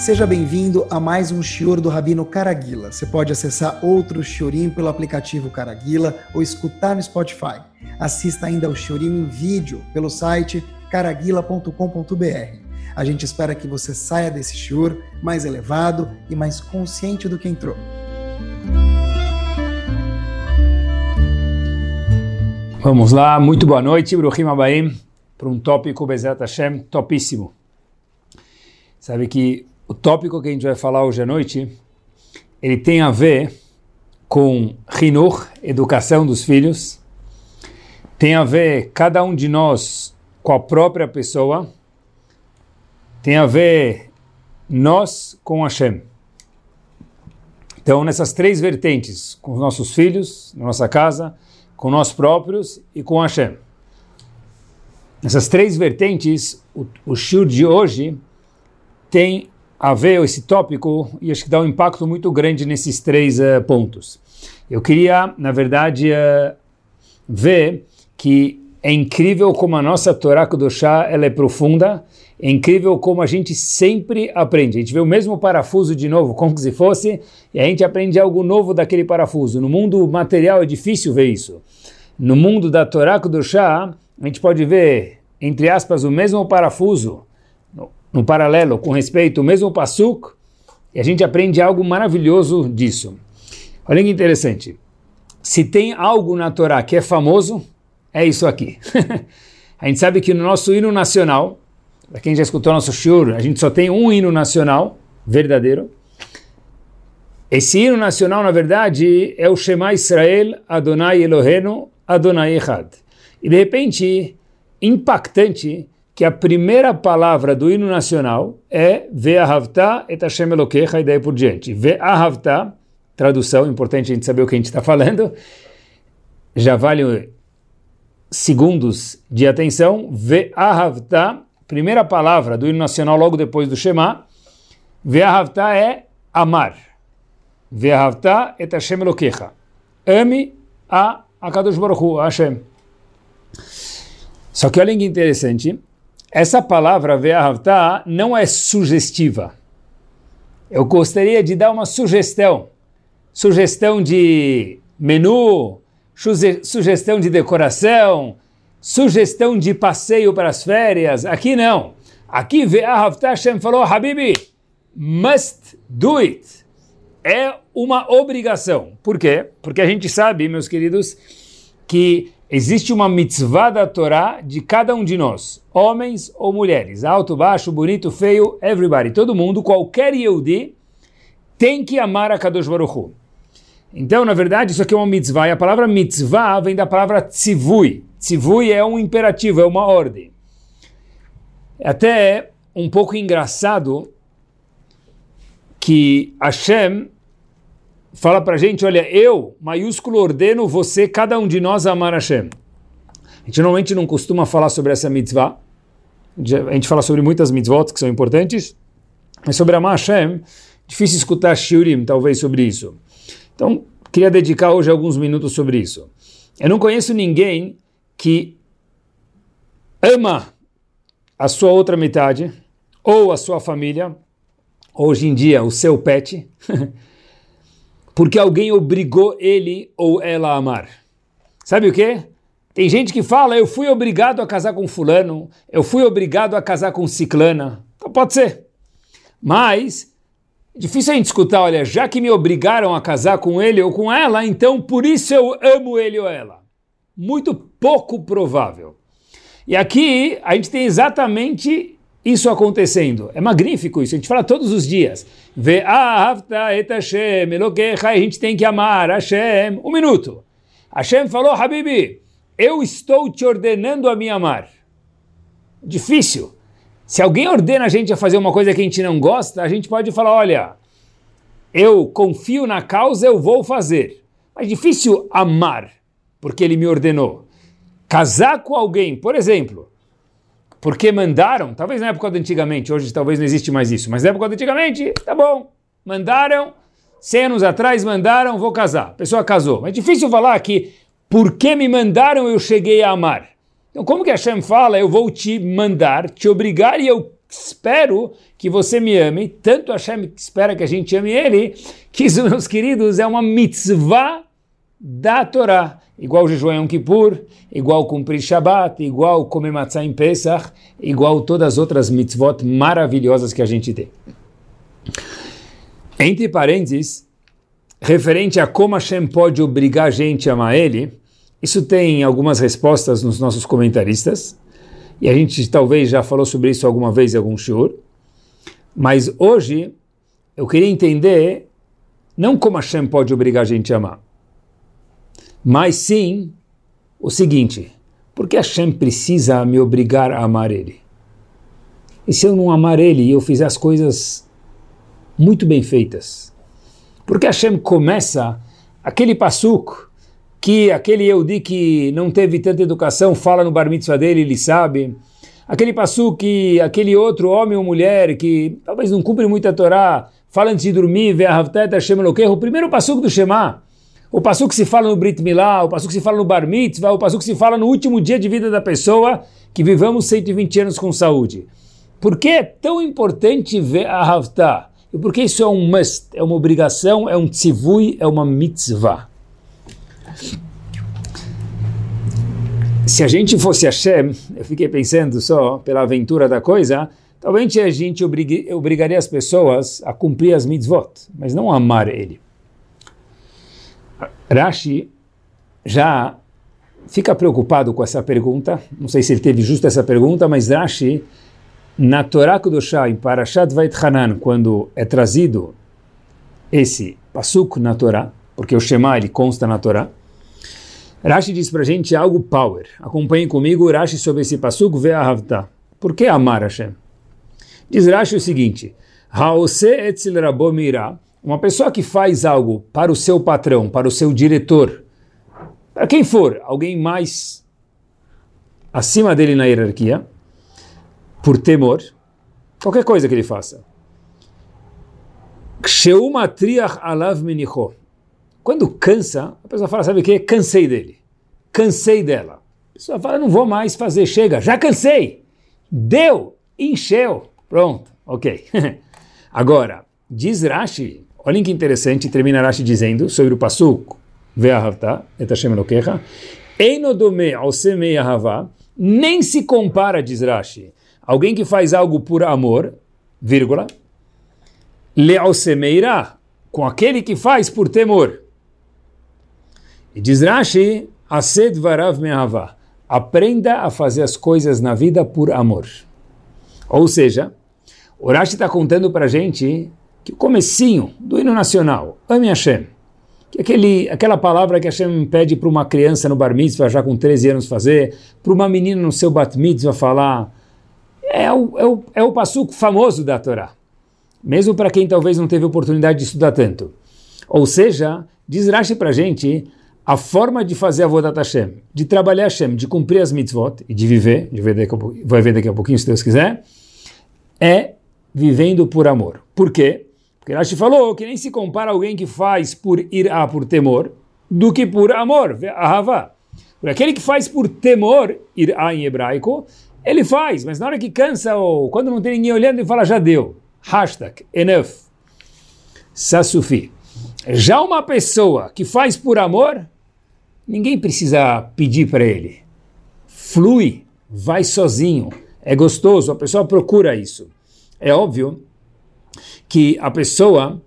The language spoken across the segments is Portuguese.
Seja bem-vindo a mais um Shior do Rabino Caraguila. Você pode acessar outro Shiorim pelo aplicativo Caraguila ou escutar no Spotify. Assista ainda ao Shiorim em vídeo pelo site caraguila.com.br. A gente espera que você saia desse Shior mais elevado e mais consciente do que entrou. Vamos lá, muito boa noite, Bruhim Abaim, para um tópico, Bezerra Hashem, topíssimo. Sabe que o tópico que a gente vai falar hoje à noite, ele tem a ver com Rinur, educação dos filhos, tem a ver cada um de nós com a própria pessoa, tem a ver nós com Hashem. Então, nessas três vertentes, com os nossos filhos, na nossa casa, com nós próprios e com Hashem. Nessas três vertentes, o, o shur de hoje tem a ver esse tópico e acho que dá um impacto muito grande nesses três uh, pontos. Eu queria, na verdade, uh, ver que é incrível como a nossa Torá Kudoshá ela é profunda, é incrível como a gente sempre aprende. A gente vê o mesmo parafuso de novo, como se fosse, e a gente aprende algo novo daquele parafuso. No mundo material é difícil ver isso. No mundo da Torá Kudoshá, a gente pode ver, entre aspas, o mesmo parafuso, no, paralelo, com respeito, o mesmo pasuk, e a gente aprende algo maravilhoso disso. Olha que interessante. Se tem algo na Torá que é famoso, é isso aqui. a gente sabe que no nosso hino nacional, para quem já escutou nosso shiur, a gente só tem um hino nacional verdadeiro. Esse hino nacional, na verdade, é o Shema Israel Adonai Elohenu Adonai Echad. E de repente, impactante, que a primeira palavra do hino nacional é Ve'ahavta et Hashem Elokecha e daí por diante. Ve'ahavta, tradução, importante a gente saber o que a gente está falando, já vale segundos de atenção. Ve'ahavta, primeira palavra do hino nacional logo depois do Shema. Ve'ahavta é amar. Ve'ahavta et Hashem Elokecha. Ame a Akadosh Baruch Hu, Hashem. Só que olha que interessante, essa palavra Ve'ahavta não é sugestiva. Eu gostaria de dar uma sugestão. Sugestão de menu, sugestão de decoração, sugestão de passeio para as férias. Aqui não. Aqui Ve'ahavta Hashem falou, Habibi, must do it. É uma obrigação. Por quê? Porque a gente sabe, meus queridos, que existe uma mitzvah da Torá de cada um de nós, homens ou mulheres, alto, baixo, bonito, feio, everybody, todo mundo, qualquer Yehudi, tem que amar a Kadosh Baruch Hu. Então, na verdade, isso aqui é uma mitzvah, e a palavra mitzvah vem da palavra tzivui. Tzivui é um imperativo, é uma ordem. É até um pouco engraçado que Hashem fala para a gente, olha, eu, maiúsculo, ordeno você, cada um de nós, a amar Hashem. A gente normalmente não costuma falar sobre essa mitzvah. A gente fala sobre muitas mitzvot que são importantes, mas sobre amar Hashem, difícil escutar shiurim, talvez, sobre isso. Então, queria dedicar hoje alguns minutos sobre isso. Eu não conheço ninguém que ama a sua outra metade, ou a sua família, hoje em dia o seu pet, porque alguém obrigou ele ou ela a amar. Sabe o que? Tem gente que fala, eu fui obrigado a casar com fulano, eu fui obrigado a casar com ciclana. Então pode ser. Mas, difícil a gente escutar, olha, já que me obrigaram a casar com ele ou com ela, então por isso eu amo ele ou ela. Muito pouco provável. E aqui a gente tem exatamente isso acontecendo. É magnífico isso, a gente fala todos os dias. A gente tem que amar Hashem. Um minuto. Hashem falou, Habibi, eu estou te ordenando a me amar. Difícil. Se alguém ordena a gente a fazer uma coisa que a gente não gosta, a gente pode falar, olha, eu confio na causa, eu vou fazer. Mas difícil amar, porque ele me ordenou. Casar com alguém, por exemplo, porque mandaram, talvez na época de antigamente, hoje talvez não existe mais isso, mas na época de antigamente, tá bom, mandaram, 100 anos atrás mandaram, vou casar. A pessoa casou. Mas é difícil falar que porque me mandaram eu cheguei a amar. Então como que Hashem fala, eu vou te mandar, te obrigar e eu espero que você me ame, tanto Hashem espera que a gente ame ele, que isso, meus queridos, é uma mitzvah da Torá. Igual jejuar Yom Kippur, igual cumprir Shabbat, igual comer matzah em Pesach, igual todas as outras mitzvot maravilhosas que a gente tem. Entre parênteses, referente a como Hashem pode obrigar a gente a amar ele, isso tem algumas respostas nos nossos comentaristas, e a gente talvez já falou sobre isso alguma vez em algum shiur, mas hoje eu queria entender não como Hashem pode obrigar a gente a amar, mas sim o seguinte: por que Hashem precisa me obrigar a amar Ele? E se eu não amar Ele e eu fizer as coisas muito bem feitas? Por que Hashem começa aquele passuco que aquele Yehudi que não teve tanta educação fala no bar mitzvah dele, ele sabe? Aquele passuco que aquele outro homem ou mulher que talvez não cumpre muito a Torá, fala antes de dormir, vê a Hashem o primeiro passuco do Shema, o passo que se fala no Brit Milá, o passo que se fala no Bar Mitzvah, o passo que se fala no último dia de vida da pessoa, que vivamos 120 anos com saúde. Por que é tão importante ver a Havtah? E por que isso é um must, é uma obrigação, é um tzivui, é uma mitzvah? Se a gente fosse Hashem, eu fiquei pensando só pela aventura da coisa, talvez a gente obrigaria as pessoas a cumprir as mitzvot, mas não a amar ele. Rashi já fica preocupado com essa pergunta, não sei se ele teve justo essa pergunta, mas Rashi, na Torá Kudoshá, em Parashat Vait Hanan, quando é trazido esse pasuk na Torá, porque o Shema ele consta na Torá, Rashi diz para gente algo power. Acompanhe comigo Rashi sobre esse pasuk Ve'ahavta. Por que amar Hashem? Diz Rashi o seguinte, Haose etzil rabomira, uma pessoa que faz algo para o seu patrão, para o seu diretor, para quem for, alguém mais acima dele na hierarquia, por temor, qualquer coisa que ele faça. Quando cansa, a pessoa fala, sabe o que? Cansei dele. Cansei dela. A pessoa fala, não vou mais fazer, chega, já cansei. Deu, encheu. Pronto, ok. Agora, diz Rashi, Olhem que interessante, termina Rashi dizendo sobre o Pasuk, Ve'ahavta, et Einodome ao semei nem se compara, diz Rashi, alguém que faz algo por amor, vírgula, le ao semeirá, com aquele que faz por temor. E diz Rashi, ased varav me'ahavá, aprenda a fazer as coisas na vida por amor. Ou seja, o Rashi está contando para a gente que o comecinho do hino nacional, Ame Hashem, que é aquele, aquela palavra que Hashem pede para uma criança no bar mitzvah, já com 13 anos fazer, para uma menina no seu bat mitzvah falar, é o, é o, é o passuco famoso da Torá, mesmo para quem talvez não teve oportunidade de estudar tanto. Ou seja, diz Rashi para a gente, a forma de fazer a Vodat Hashem, de trabalhar Hashem, de cumprir as mitzvot e de viver, de ver daqui a, vai ver daqui a pouquinho se Deus quiser, é vivendo por amor. Por quê? Porque Rashi falou que nem se compara alguém que faz por irá, por temor, do que por amor, ahavá. Porque aquele que faz por temor, irá em hebraico, ele faz, mas na hora que cansa ou quando não tem ninguém olhando, ele fala já deu. Hashtag, enough. Sasufi. Já uma pessoa que faz por amor, ninguém precisa pedir para ele. Flui, vai sozinho. É gostoso, a pessoa procura isso. É óbvio que a pessoa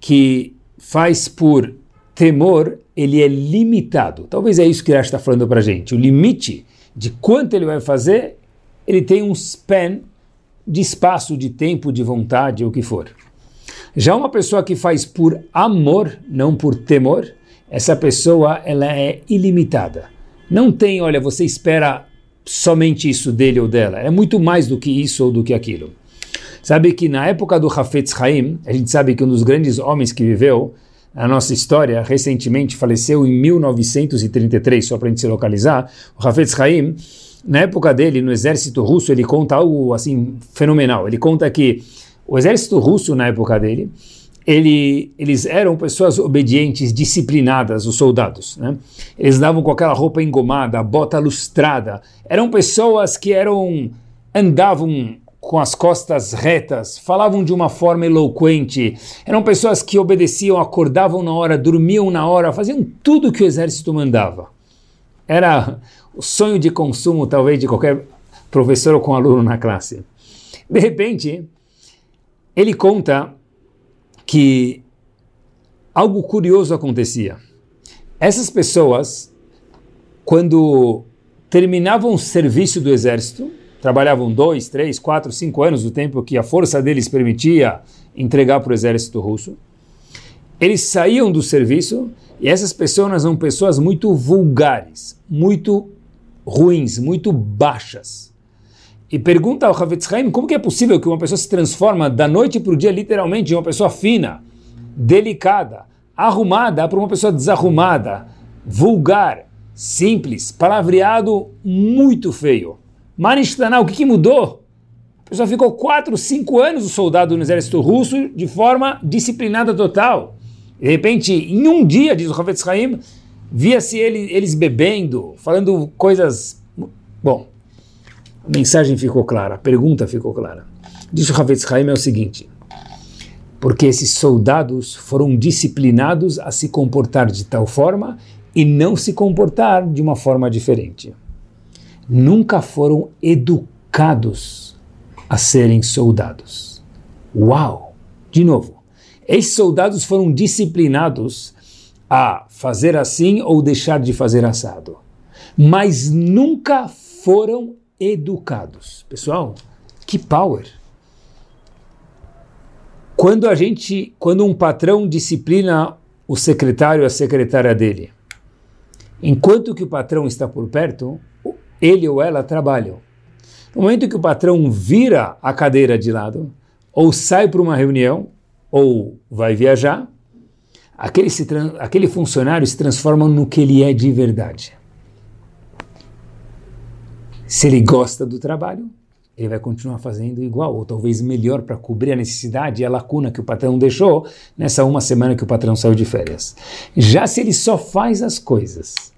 que faz por temor, ele é limitado. Talvez é isso que Rashi está falando para a gente. O limite de quanto ele vai fazer, ele tem um span de espaço, de tempo, de vontade, o que for. Já uma pessoa que faz por amor, não por temor, essa pessoa ela é ilimitada. Não tem, olha, você espera somente isso dele ou dela. É muito mais do que isso ou do que aquilo. Sabe que na época do Hafetz Haim, a gente sabe que um dos grandes homens que viveu na nossa história, recentemente faleceu em 1933, só para a gente se localizar, o Hafetz Haim, na época dele, no exército russo, ele conta algo assim fenomenal. Ele conta que o exército russo, na época dele, ele, eles eram pessoas obedientes, disciplinadas, os soldados. Né? Eles davam com aquela roupa engomada, bota lustrada. Eram pessoas que eram andavam com as costas retas, falavam de uma forma eloquente, eram pessoas que obedeciam, acordavam na hora, dormiam na hora, faziam tudo o que o exército mandava. Era o sonho de consumo, talvez, de qualquer professor ou com aluno na classe. De repente, ele conta que algo curioso acontecia. Essas pessoas, quando terminavam o serviço do exército, trabalhavam dois, três, quatro, cinco anos, o tempo que a força deles permitia entregar para o exército russo. Eles saíam do serviço e essas pessoas são pessoas muito vulgares, muito ruins, muito baixas. E pergunta ao Havetz Haim como que é possível que uma pessoa se transforma da noite para o dia literalmente em uma pessoa fina, delicada, arrumada para uma pessoa desarrumada, vulgar, simples, palavreado muito feio. Manishtaná, o que, que mudou? A pessoa ficou 4, 5 anos o soldado no exército russo de forma disciplinada total. De repente, em um dia, diz o Havetz Haim, via-se ele, eles bebendo, falando coisas... Bom, a mensagem ficou clara, a pergunta ficou clara. Diz o Havetz Haim é o seguinte, porque esses soldados foram disciplinados a se comportar de tal forma e não se comportar de uma forma diferente nunca foram educados a serem soldados. Uau! De novo, esses soldados foram disciplinados a fazer assim ou deixar de fazer assado, mas nunca foram educados. Pessoal, que power! Quando a gente, quando um patrão disciplina o secretário, a secretária dele, enquanto que o patrão está por perto, ele ou ela trabalham. No momento que o patrão vira a cadeira de lado, ou sai para uma reunião, ou vai viajar, aquele, aquele funcionário se transforma no que ele é de verdade. Se ele gosta do trabalho, ele vai continuar fazendo igual, ou talvez melhor para cobrir a necessidade e a lacuna que o patrão deixou nessa uma semana que o patrão saiu de férias. Já se ele só faz as coisas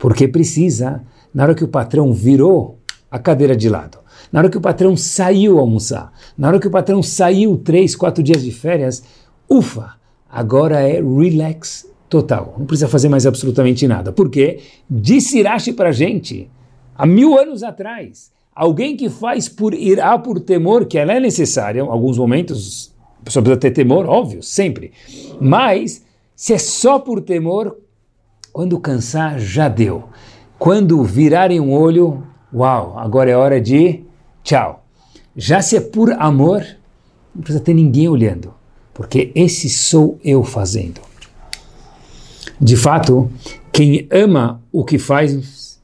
porque precisa, na hora que o patrão virou a cadeira de lado, na hora que o patrão saiu almoçar, na hora que o patrão saiu três, quatro dias de férias, ufa, agora é relax total. Não precisa fazer mais absolutamente nada. Porque disse Rashi para gente, há mil anos atrás, alguém que faz por irá por temor, que ela é necessária, em alguns momentos a pessoa precisa ter temor, óbvio, sempre. Mas, se é só por temor, quando cansar, já deu. Quando virarem um olho, uau, agora é hora de tchau. Já se é por amor, não precisa ter ninguém olhando, porque esse sou eu fazendo. De fato, quem ama o que faz,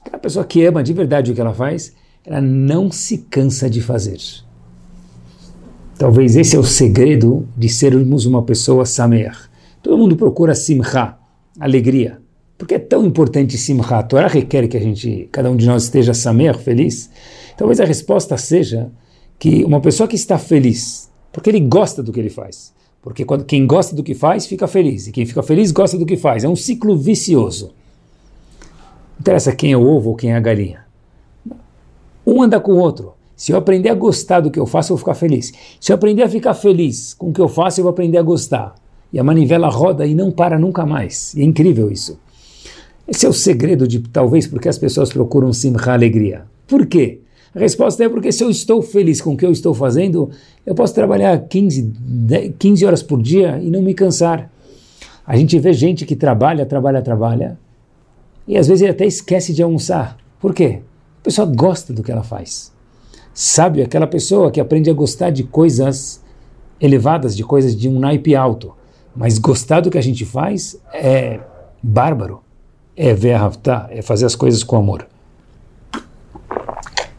aquela pessoa que ama de verdade o que ela faz, ela não se cansa de fazer. Talvez esse é o segredo de sermos uma pessoa samer. Todo mundo procura simcha, alegria. Por que é tão importante Simcha? A Torá requer que a gente, cada um de nós esteja samer, feliz. Talvez a resposta seja que uma pessoa que está feliz, porque ele gosta do que ele faz. Porque quando, quem gosta do que faz, fica feliz. E quem fica feliz, gosta do que faz. É um ciclo vicioso. Não interessa quem é o ovo ou quem é a galinha. Um anda com o outro. Se eu aprender a gostar do que eu faço, eu vou ficar feliz. Se eu aprender a ficar feliz com o que eu faço, eu vou aprender a gostar. E a manivela roda e não para nunca mais. E é incrível isso. Esse é o segredo de talvez porque as pessoas procuram simcha alegria. Por quê? A resposta é porque se eu estou feliz com o que eu estou fazendo, eu posso trabalhar 15, 15 horas por dia e não me cansar. A gente vê gente que trabalha, trabalha, trabalha, e às vezes até esquece de almoçar. Por quê? A pessoa gosta do que ela faz. É aquela pessoa que aprende a gostar de coisas elevadas, de coisas de um naipe alto. Mas gostar do que a gente faz é bárbaro é verhavta, é fazer as coisas com amor.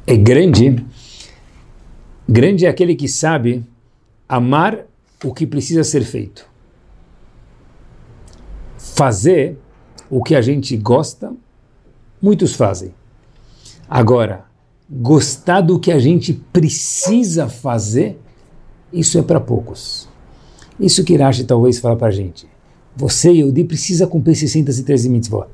É grande, grande é aquele que sabe amar o que precisa ser feito. Fazer o que a gente gosta, muitos fazem. Agora, gostar do que a gente precisa fazer, isso é para poucos. Isso que Rashi talvez fala para a gente. Você, Yehudi, precisa cumprir 613 mitzvot.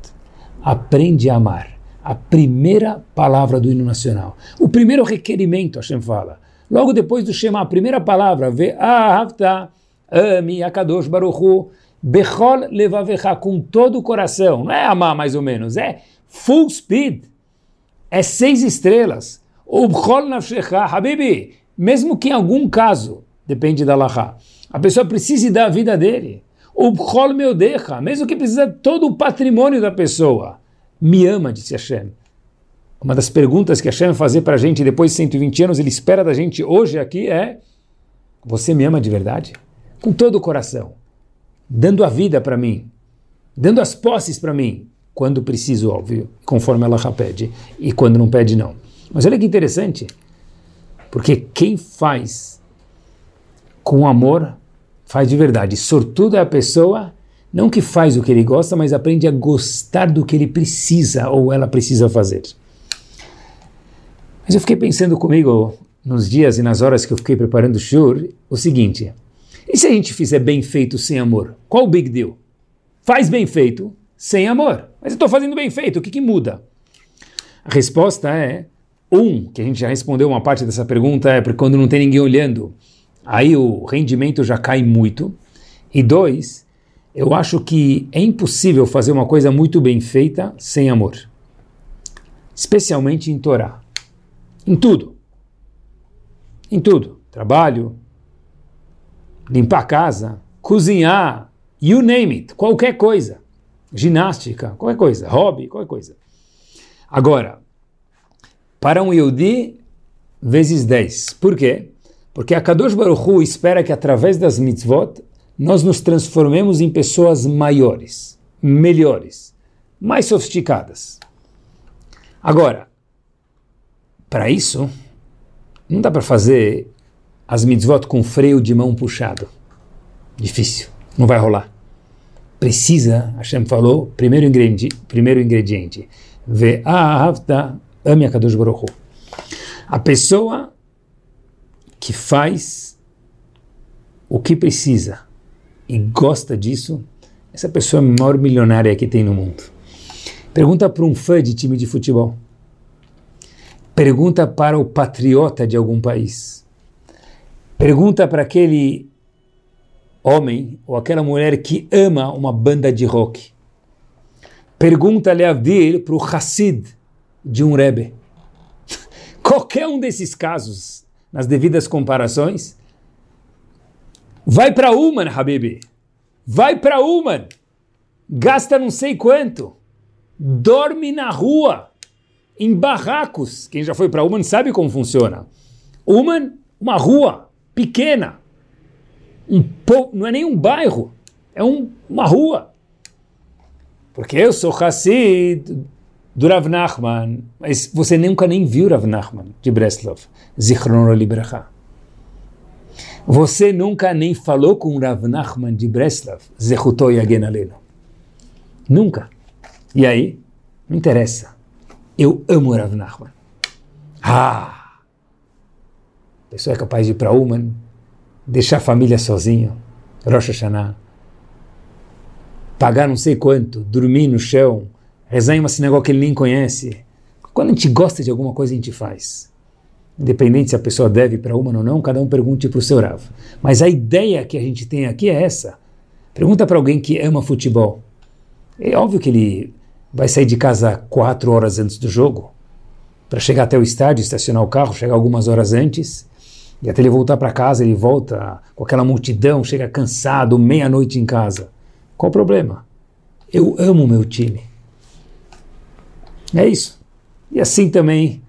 Aprende a amar. A primeira palavra do hino nacional. O primeiro requerimento, Hashem fala. Logo depois do Shema, a primeira palavra, Ve'ahavta ami akadosh baruchu bechol levavecha, com todo o coração. Não é amar mais ou menos, é full speed. É seis estrelas. O bchol nafshecha, habibi, mesmo que em algum caso, depende da lahá, a pessoa precise dar a vida dele. O bchol meu decha, mesmo que precisa todo o patrimônio da pessoa. Me ama, disse Hashem. Uma das perguntas que Hashem vai fazer para a gente depois de 120 anos, ele espera da gente hoje aqui é: Você me ama de verdade? Com todo o coração, dando a vida para mim, dando as posses para mim, quando preciso, óbvio, conforme ela pede, e quando não pede, não. Mas olha que interessante, porque quem faz com amor, faz de verdade. Sortudo é a pessoa, não que faz o que ele gosta, mas aprende a gostar do que ele precisa ou ela precisa fazer. Mas eu fiquei pensando comigo nos dias e nas horas que eu fiquei preparando o shur, o seguinte: e se a gente fizer bem feito sem amor? Qual o big deal? Faz bem feito sem amor. Mas eu estou fazendo bem feito, o que, que muda? A resposta é: um, que a gente já respondeu uma parte dessa pergunta, é porque quando não tem ninguém olhando, aí o rendimento já cai muito. E dois, eu acho que é impossível fazer uma coisa muito bem feita sem amor. Especialmente em Torá. Em tudo. Em tudo. Trabalho, limpar a casa, cozinhar, you name it, qualquer coisa. Ginástica, qualquer coisa. Hobby, qualquer coisa. Agora, para um Yehudi, vezes 10. Por quê? Porque a Kadosh Baruch Hu espera que através das mitzvot nós nos transformemos em pessoas maiores, melhores, mais sofisticadas. Agora, para isso, não dá para fazer as mitzvot com freio de mão puxado. Difícil, não vai rolar. Precisa, Hashem falou, primeiro ingrediente, primeiro ingrediente, ve'ahavta ame a Kadosh Baruch A pessoa que faz o que precisa e gosta disso, essa pessoa é a maior milionária que tem no mundo. Pergunta para um fã de time de futebol. Pergunta para o patriota de algum país. Pergunta para aquele homem ou aquela mulher que ama uma banda de rock. Pergunta, Leavdir, para o Hassid de um Rebbe. Qualquer um desses casos, nas devidas comparações, vai para Uman, Habibi. Vai para Uman. Gasta não sei quanto. Dorme na rua em barracos. Quem já foi para Uman sabe como funciona. Uman, uma rua pequena. Um po... Não é nem um bairro, é um, uma rua. Porque eu sou Hassid do Rav Nachman, mas você nunca nem viu Rav Nachman de Breslov, Zichron Libracha. Você nunca nem falou com Rav Nachman de Breslov, Zechuto Yagen Aleno. Nunca. E aí? Não interessa. Eu amo Rav Nachman. Ah! A pessoa é capaz de ir para Uman, deixar a família sozinho, Rosh Hashanah, pagar não sei quanto, dormir no chão, rezar em uma sinagoga que ele nem conhece. Quando a gente gosta de alguma coisa, a gente faz. Independente se a pessoa deve para uma ou não, cada um pergunte para o seu Rav. Mas a ideia que a gente tem aqui é essa. Pergunta para alguém que ama futebol. É óbvio que ele vai sair de casa quatro horas antes do jogo, para chegar até o estádio, estacionar o carro, chegar algumas horas antes, e até ele voltar para casa, ele volta com aquela multidão, chega cansado, meia-noite em casa. Qual o problema? Eu amo meu time. É isso. E assim também,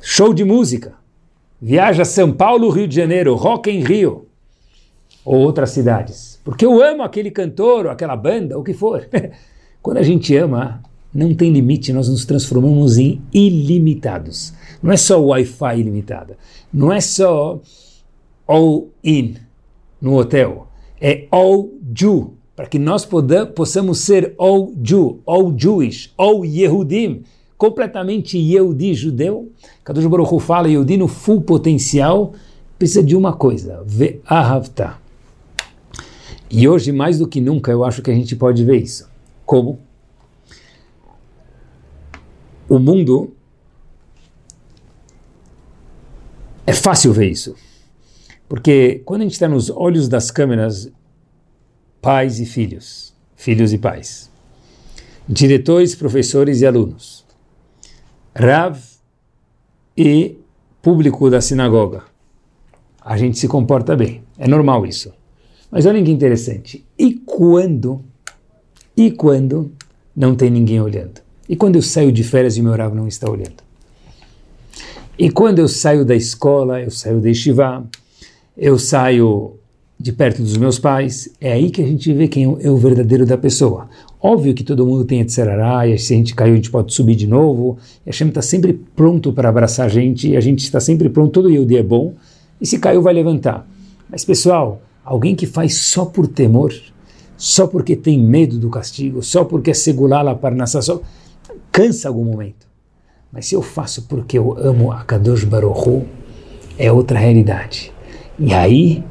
show de música. Viaja São Paulo, Rio de Janeiro, Rock em Rio, ou outras cidades. Porque eu amo aquele cantor, ou aquela banda, o que for. Quando a gente ama, não tem limite, nós nos transformamos em ilimitados. Não é só Wi-Fi ilimitada, não é só all in no hotel, é all Jew, para que nós possamos ser all Jew, all Jewish, all Yehudim, completamente Yehudi, judeu. Kadosh Baruch fala Yehudi no full potencial, precisa de uma coisa, Ve'ahavta. E hoje, mais do que nunca, eu acho que a gente pode ver isso. Como? O mundo É fácil ver isso. Porque quando a gente está nos olhos das câmeras, pais e filhos, filhos e pais, diretores, professores e alunos, Rav e público da sinagoga, a gente se comporta bem. É normal isso. Mas olha que interessante. E quando, e quando não tem ninguém olhando? E quando eu saio de férias e meu Rav não está olhando? E quando eu saio da escola, eu saio da Yeshiva, eu saio de perto dos meus pais, é aí que a gente vê quem é o verdadeiro da pessoa. Óbvio que todo mundo tem Etzerará, e se a gente caiu, a gente pode subir de novo, e a Hashem está sempre pronto para abraçar a gente, e a gente está sempre pronto, todo dia é bom, e se caiu, vai levantar. Mas pessoal, alguém que faz só por temor, só porque tem medo do castigo, só porque é segurar lá para nascer, só cansa algum momento. Mas se eu faço porque eu amo a Kadosh Baruch é outra realidade. E aí,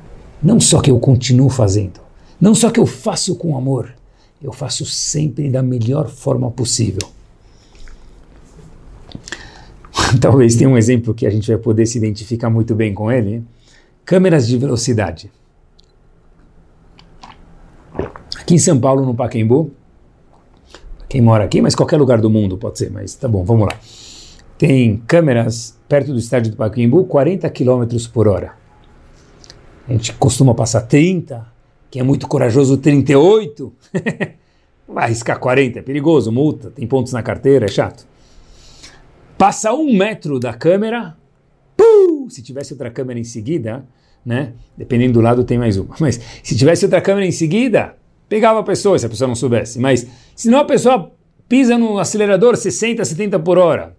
não só que eu continuo fazendo, não só que eu faço com amor, eu faço sempre da melhor forma possível. Talvez tenha um exemplo que a gente vai poder se identificar muito bem com ele. Câmeras de velocidade. Aqui em São Paulo, no Pacaembu, quem mora aqui, mas qualquer lugar do mundo pode ser, mas tá bom, vamos lá. Tem câmeras perto do estádio do Pacaembu, 40 km por hora. A gente costuma passar 30, quem é muito corajoso, 38. Vai arriscar 40, é perigoso, multa, tem pontos na carteira, é chato. Passa um metro da câmera, puh, se tivesse outra câmera em seguida, né? Dependendo do lado tem mais uma. Mas se tivesse outra câmera em seguida, pegava a pessoa se a pessoa não soubesse. Mas se não a pessoa pisa no acelerador 60, 70 por hora,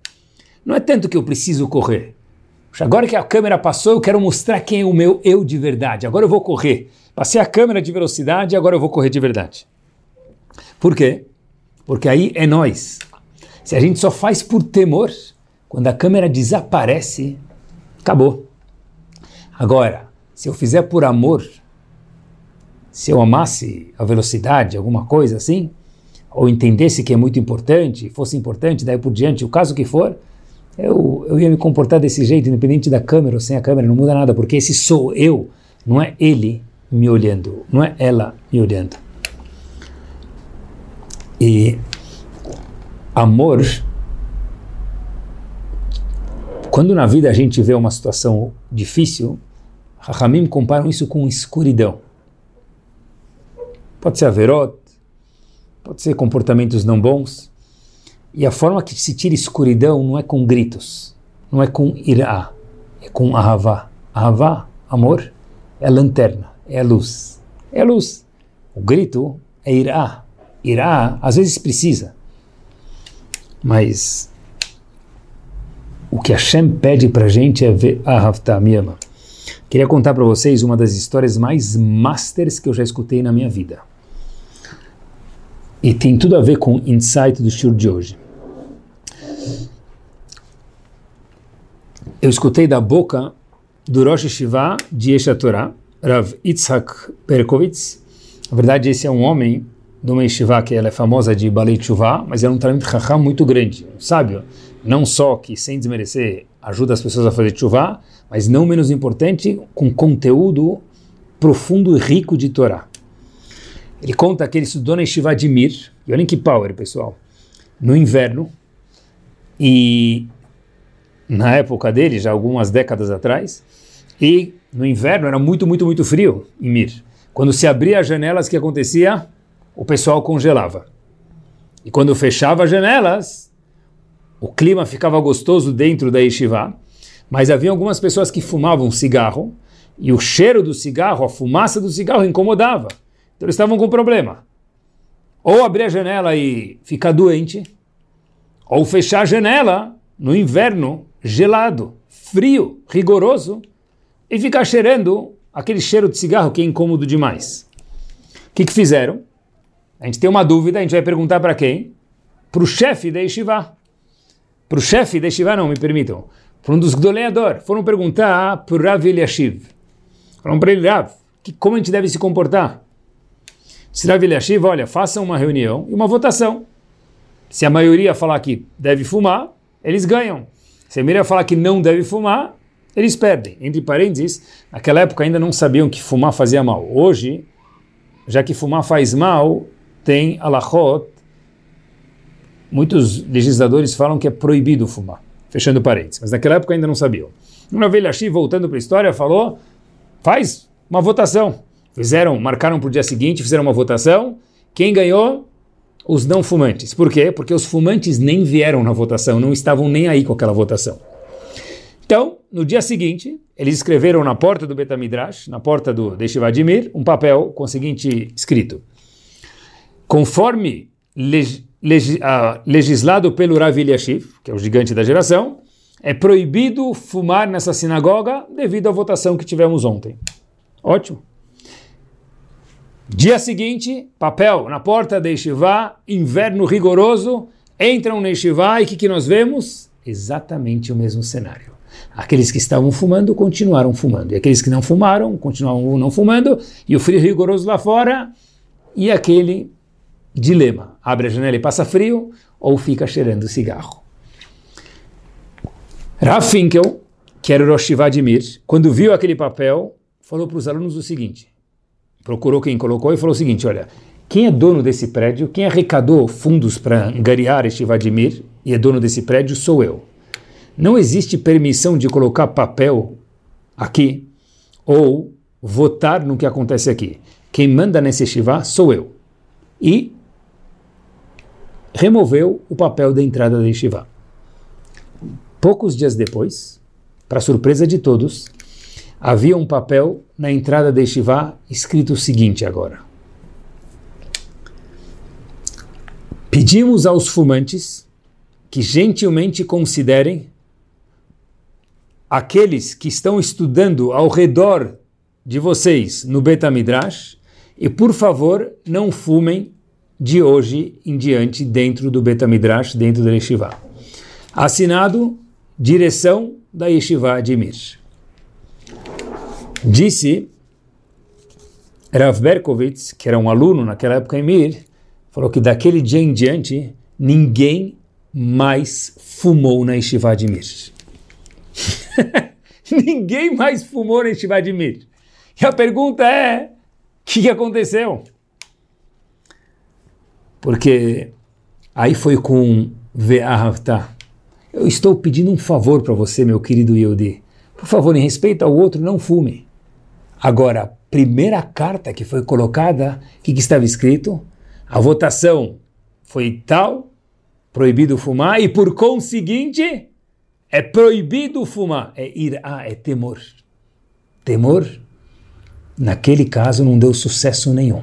não é tanto que eu preciso correr. Agora que a câmera passou, eu quero mostrar quem é o meu eu de verdade. Agora eu vou correr. Passei a câmera de velocidade, agora eu vou correr de verdade. Por quê? Porque aí é nós. Se a gente só faz por temor, quando a câmera desaparece, acabou. Agora, se eu fizer por amor, se eu amasse a velocidade, alguma coisa assim, ou entendesse que é muito importante, fosse importante, daí por diante, o caso que for, eu, eu ia me comportar desse jeito, independente da câmera ou sem a câmera, não muda nada, porque esse sou eu, não é ele me olhando, não é ela me olhando. E amor, quando na vida a gente vê uma situação difícil, Rahamim comparam isso com escuridão. Pode ser averot, pode ser comportamentos não bons, e a forma que se tira escuridão não é com gritos, não é com irá, é com ahavá. Ahavá, amor, é a lanterna, é a luz. É a luz. O grito é irá. Irá, às vezes precisa. Mas o que Hashem pede para gente é ver Ahavta, me ama. Queria contar para vocês uma das histórias mais masters que eu já escutei na minha vida. E tem tudo a ver com o insight do show de hoje. Eu escutei da boca do Rosh Shiva de Yesha Torah, Rav Yitzhak Perkovitz. Na verdade, esse é um homem de uma yeshiva que ela é famosa de Balei Tshuva, mas é um talento chacham muito grande, um sábio. Não só que, sem desmerecer, ajuda as pessoas a fazer Tshuva, mas não menos importante, com conteúdo profundo e rico de Torá. Ele conta que ele estudou na yeshiva de Mir, e olhem que power, pessoal, no inverno, e na época dele, já algumas décadas atrás, e no inverno era muito, muito, muito frio em Mir. Quando se abria as janelas, o que acontecia? O pessoal congelava. E quando fechava as janelas, o clima ficava gostoso dentro da yeshiva, mas havia algumas pessoas que fumavam cigarro, e o cheiro do cigarro, a fumaça do cigarro incomodava. Então eles estavam com problema. Ou abrir a janela e ficar doente, ou fechar a janela no inverno gelado, frio, rigoroso, e ficar cheirando aquele cheiro de cigarro que é incômodo demais. O que, que fizeram? A gente tem uma dúvida, a gente vai perguntar para quem? Para o chefe da Yeshiva. Para o chefe da Yeshiva, não, me permitam. Para um dos Gdoleador. Foram perguntar para o Rav Eliashiv. Falaram para ele, Rav, que, como a gente deve se comportar? Disse Rav Eliashiv, olha, façam uma reunião e uma votação. Se a maioria falar que deve fumar, eles ganham. Se a Miriam falar que não deve fumar, eles perdem. Entre parênteses, naquela época ainda não sabiam que fumar fazia mal. Hoje, já que fumar faz mal, tem alachot. Muitos legisladores falam que é proibido fumar. Fechando parênteses. Mas naquela época ainda não sabiam. Uma velha Shi, voltando para a história, falou: faz uma votação. Fizeram, marcaram para o dia seguinte, fizeram uma votação. Quem ganhou? Os não fumantes. Por quê? Porque os fumantes nem vieram na votação, não estavam nem aí com aquela votação. Então, no dia seguinte, eles escreveram na porta do Betamidrash, na porta do Deshivadimir, um papel com o seguinte escrito: Conforme leg, leg, uh, legislado pelo Rav Eliashiv, que é o gigante da geração, é proibido fumar nessa sinagoga devido à votação que tivemos ontem. Ótimo. Dia seguinte, papel na porta da Yeshiva, inverno rigoroso, entram na Yeshiva e o que, que nós vemos? Exatamente o mesmo cenário. Aqueles que estavam fumando continuaram fumando, e aqueles que não fumaram continuaram não fumando, e o frio rigoroso lá fora, e aquele dilema: abre a janela e passa frio, ou fica cheirando cigarro. Rav Finkel, que era o Rosh Vladimir, quando viu aquele papel, falou para os alunos o seguinte: procurou quem colocou e falou o seguinte: olha, quem é dono desse prédio, quem arrecadou fundos para angariar este Vladimir e é dono desse prédio sou eu. Não existe permissão de colocar papel aqui ou votar no que acontece aqui. Quem manda nesse Shiva sou eu. E removeu o papel da entrada da Shiva. Poucos dias depois, para surpresa de todos, havia um papel na entrada da Shiva escrito o seguinte agora. Pedimos aos fumantes que gentilmente considerem aqueles que estão estudando ao redor de vocês no Betamidrash e, por favor, não fumem de hoje em diante dentro do Betamidrash, dentro da Yeshiva. Assinado, direção da Yeshiva de Mir. Disse Rav Berkovitz, que era um aluno naquela época em Mir, falou que daquele dia em diante ninguém mais fumou na Yeshiva de Mir. Ninguém mais fumou neste Vladimir. E a pergunta é: o que aconteceu? Porque aí foi com Ve'ahavta. Eu estou pedindo um favor para você, meu querido Yehudi. Por favor, em respeito ao outro, não fume. Agora, primeira carta que foi colocada, o que, que estava escrito? A votação foi tal, proibido fumar, e por conseguinte, é proibido fumar, é irá, é temor. Temor, naquele caso, não deu sucesso nenhum.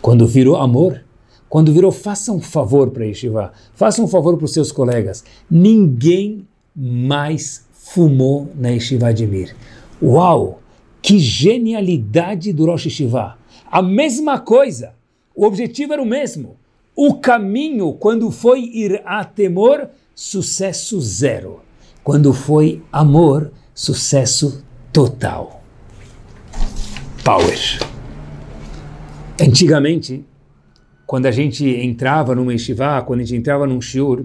Quando virou amor, quando virou faça um favor para Yeshiva, faça um favor para os seus colegas, ninguém mais fumou na Yeshiva de Mir. Uau! Que genialidade do Rosh Yeshiva! A mesma coisa, o objetivo era o mesmo. O caminho, quando foi ir a temor, sucesso zero. Quando foi amor, sucesso total. Power. Antigamente, quando a gente entrava numa yeshiva, quando a gente entrava num shiur,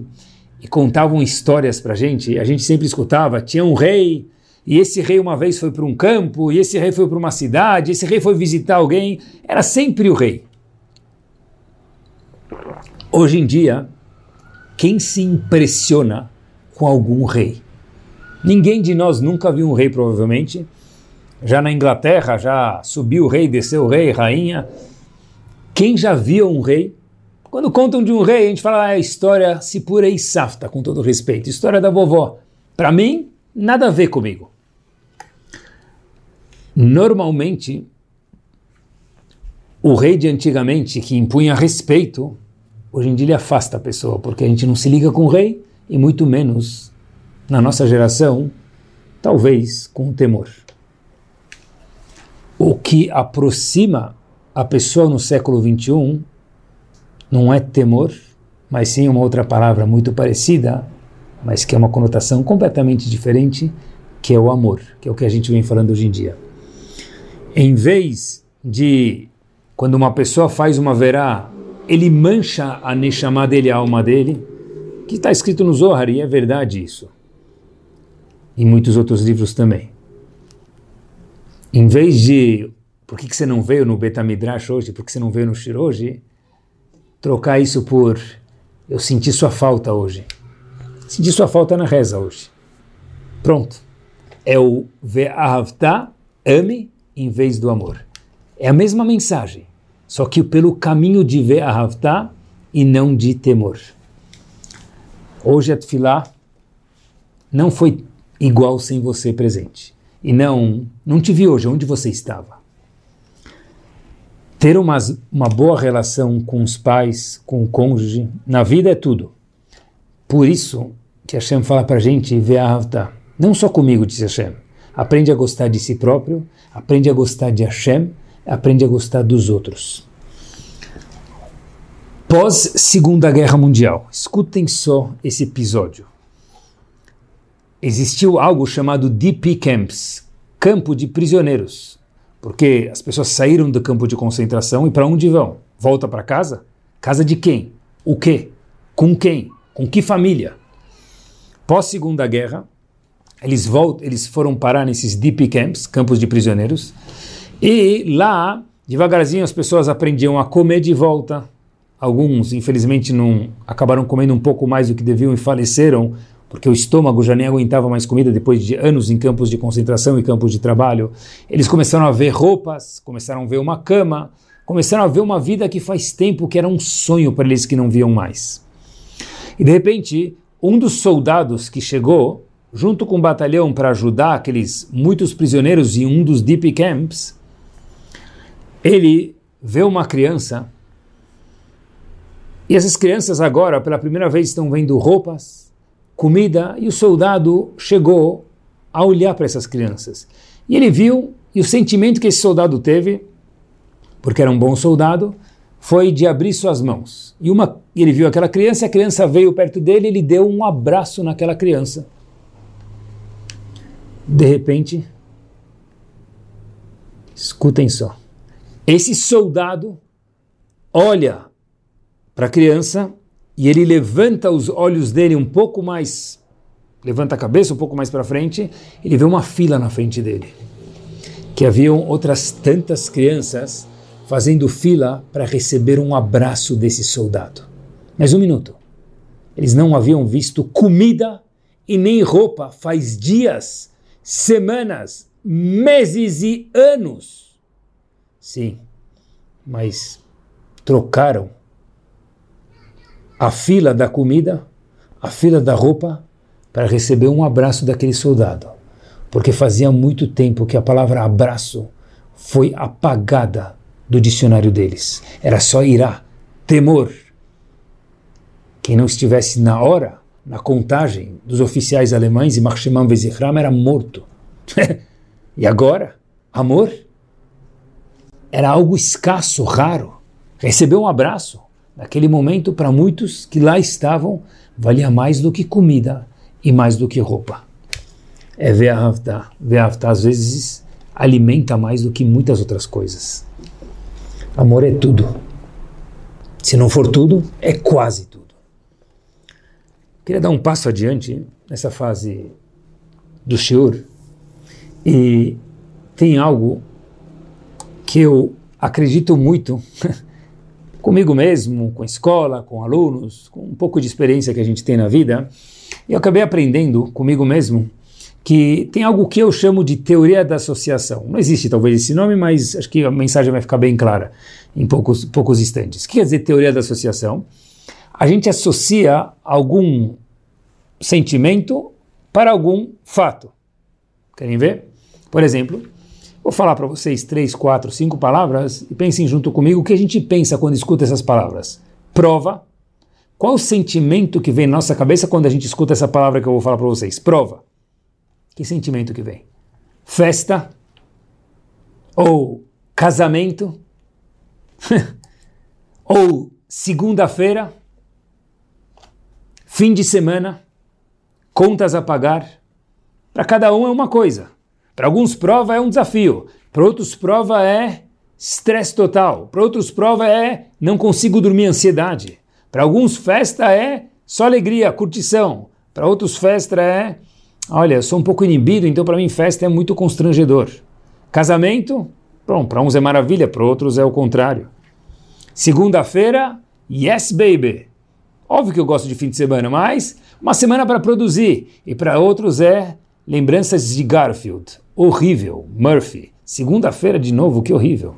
e contavam histórias para a gente, a gente sempre escutava, tinha um rei, e esse rei uma vez foi para um campo, e esse rei foi para uma cidade, esse rei foi visitar alguém, era sempre o rei. Hoje em dia, quem se impressiona com algum rei? Ninguém de nós nunca viu um rei, provavelmente. Já na Inglaterra, já subiu o rei, desceu o rei, rainha. Quem já viu um rei? Quando contam de um rei, a gente fala ah, a história Sipurei Safta, com todo respeito, história da vovó. Para mim, nada a ver comigo. Normalmente, o rei de antigamente, que impunha respeito, hoje em dia ele afasta a pessoa, porque a gente não se liga com o rei e muito menos na nossa geração, talvez com o temor. O que aproxima a pessoa no século 21 não é temor, mas sim uma outra palavra muito parecida, mas que é uma conotação completamente diferente, que é o amor, que é o que a gente vem falando hoje em dia. Em vez de quando uma pessoa faz uma verá ele mancha a Neshama dele, a alma dele, que está escrito no Zohar, e é verdade isso. e muitos outros livros também. Em vez de por que, que você não veio no Betamidrash hoje, por que você não veio no Shir hoje, trocar isso por eu senti sua falta hoje. Senti sua falta na reza hoje. Pronto. É o Ve'ahavta, ame, em vez do amor. É a mesma mensagem, só que pelo caminho de Ve'ahavta e não de temor. Hoje a Tfilá não foi igual sem você presente. E não, não te vi hoje, onde você estava? Ter uma, uma boa relação com os pais, com o cônjuge, na vida é tudo. Por isso que Hashem fala para a gente, não só comigo, diz Hashem, aprende a gostar de si próprio, aprende a gostar de Hashem, aprende a gostar dos outros. Pós Segunda Guerra Mundial, escutem só esse episódio. Existiu algo chamado DP Camps, campo de prisioneiros porque as pessoas saíram do campo de concentração e para onde vão? Volta para casa? Casa de quem? O quê? Com quem? Com que família? Pós Segunda Guerra, eles voltam, eles foram parar nesses DP camps, campos de prisioneiros, e lá, devagarzinho, as pessoas aprendiam a comer de volta. Alguns, infelizmente, não acabaram comendo um pouco mais do que deviam e faleceram porque o estômago já nem aguentava mais comida depois de anos em campos de concentração e campos de trabalho. Eles começaram a ver roupas, começaram a ver uma cama, começaram a ver uma vida que faz tempo que era um sonho para eles que não viam mais. E de repente, um dos soldados que chegou, junto com um batalhão para ajudar aqueles muitos prisioneiros em um dos deep camps, ele vê uma criança. E essas crianças agora, pela primeira vez, estão vendo roupas, comida, e o soldado chegou a olhar para essas crianças. E ele viu, e o sentimento que esse soldado teve, porque era um bom soldado, foi de abrir suas mãos. E uma, ele viu aquela criança, a criança veio perto dele, ele deu um abraço naquela criança. De repente, escutem só. Esse soldado olha para a criança e ele levanta os olhos dele um pouco mais, levanta a cabeça um pouco mais para frente, ele vê uma fila na frente dele, que haviam outras tantas crianças fazendo fila para receber um abraço desse soldado. Mas um minuto, eles não haviam visto comida e nem roupa faz dias, semanas, meses e anos. Sim, mas trocaram a fila da comida, a fila da roupa, para receber um abraço daquele soldado. Porque fazia muito tempo que a palavra abraço foi apagada do dicionário deles. Era só irá, temor. Quem não estivesse na hora, na contagem dos oficiais alemães e Marshman Vezichram era morto. e agora, amor? Era algo escasso, raro. Receber um abraço. Naquele momento, para muitos que lá estavam, valia mais do que comida e mais do que roupa. É Ve'ahavta. Ve'ahavta às vezes alimenta mais do que muitas outras coisas. Amor é tudo. Se não for tudo, é quase tudo. Queria dar um passo adiante nessa fase do Shiur e tem algo que eu acredito muito comigo mesmo, com a escola, com alunos, com um pouco de experiência que a gente tem na vida, eu acabei aprendendo comigo mesmo que tem algo que eu chamo de teoria da associação. Não existe talvez esse nome, mas acho que a mensagem vai ficar bem clara em poucos, poucos instantes. O que quer dizer teoria da associação? A gente associa algum sentimento para algum fato. Querem ver? Por exemplo, Vou falar para vocês três, quatro, cinco palavras e pensem junto comigo o que a gente pensa quando escuta essas palavras. Prova. Qual o sentimento que vem na nossa cabeça quando a gente escuta essa palavra que eu vou falar para vocês? Prova. Que sentimento que vem? Festa? Ou casamento? Ou segunda-feira? Fim de semana? Contas a pagar? Para cada um é uma coisa. Para alguns, prova é um desafio. Para outros, prova é estresse total. Para outros, prova é não consigo dormir, ansiedade. Para alguns, festa é só alegria, curtição. Para outros, festa é Olha, sou um pouco inibido, então para mim festa é muito constrangedor. Casamento, bom, para uns é maravilha, para outros é o contrário. Segunda-feira, yes baby. Óbvio que eu gosto de fim de semana, mas uma semana para produzir. E para outros é lembranças de Garfield. Horrível. Murphy. Segunda-feira de novo, que horrível.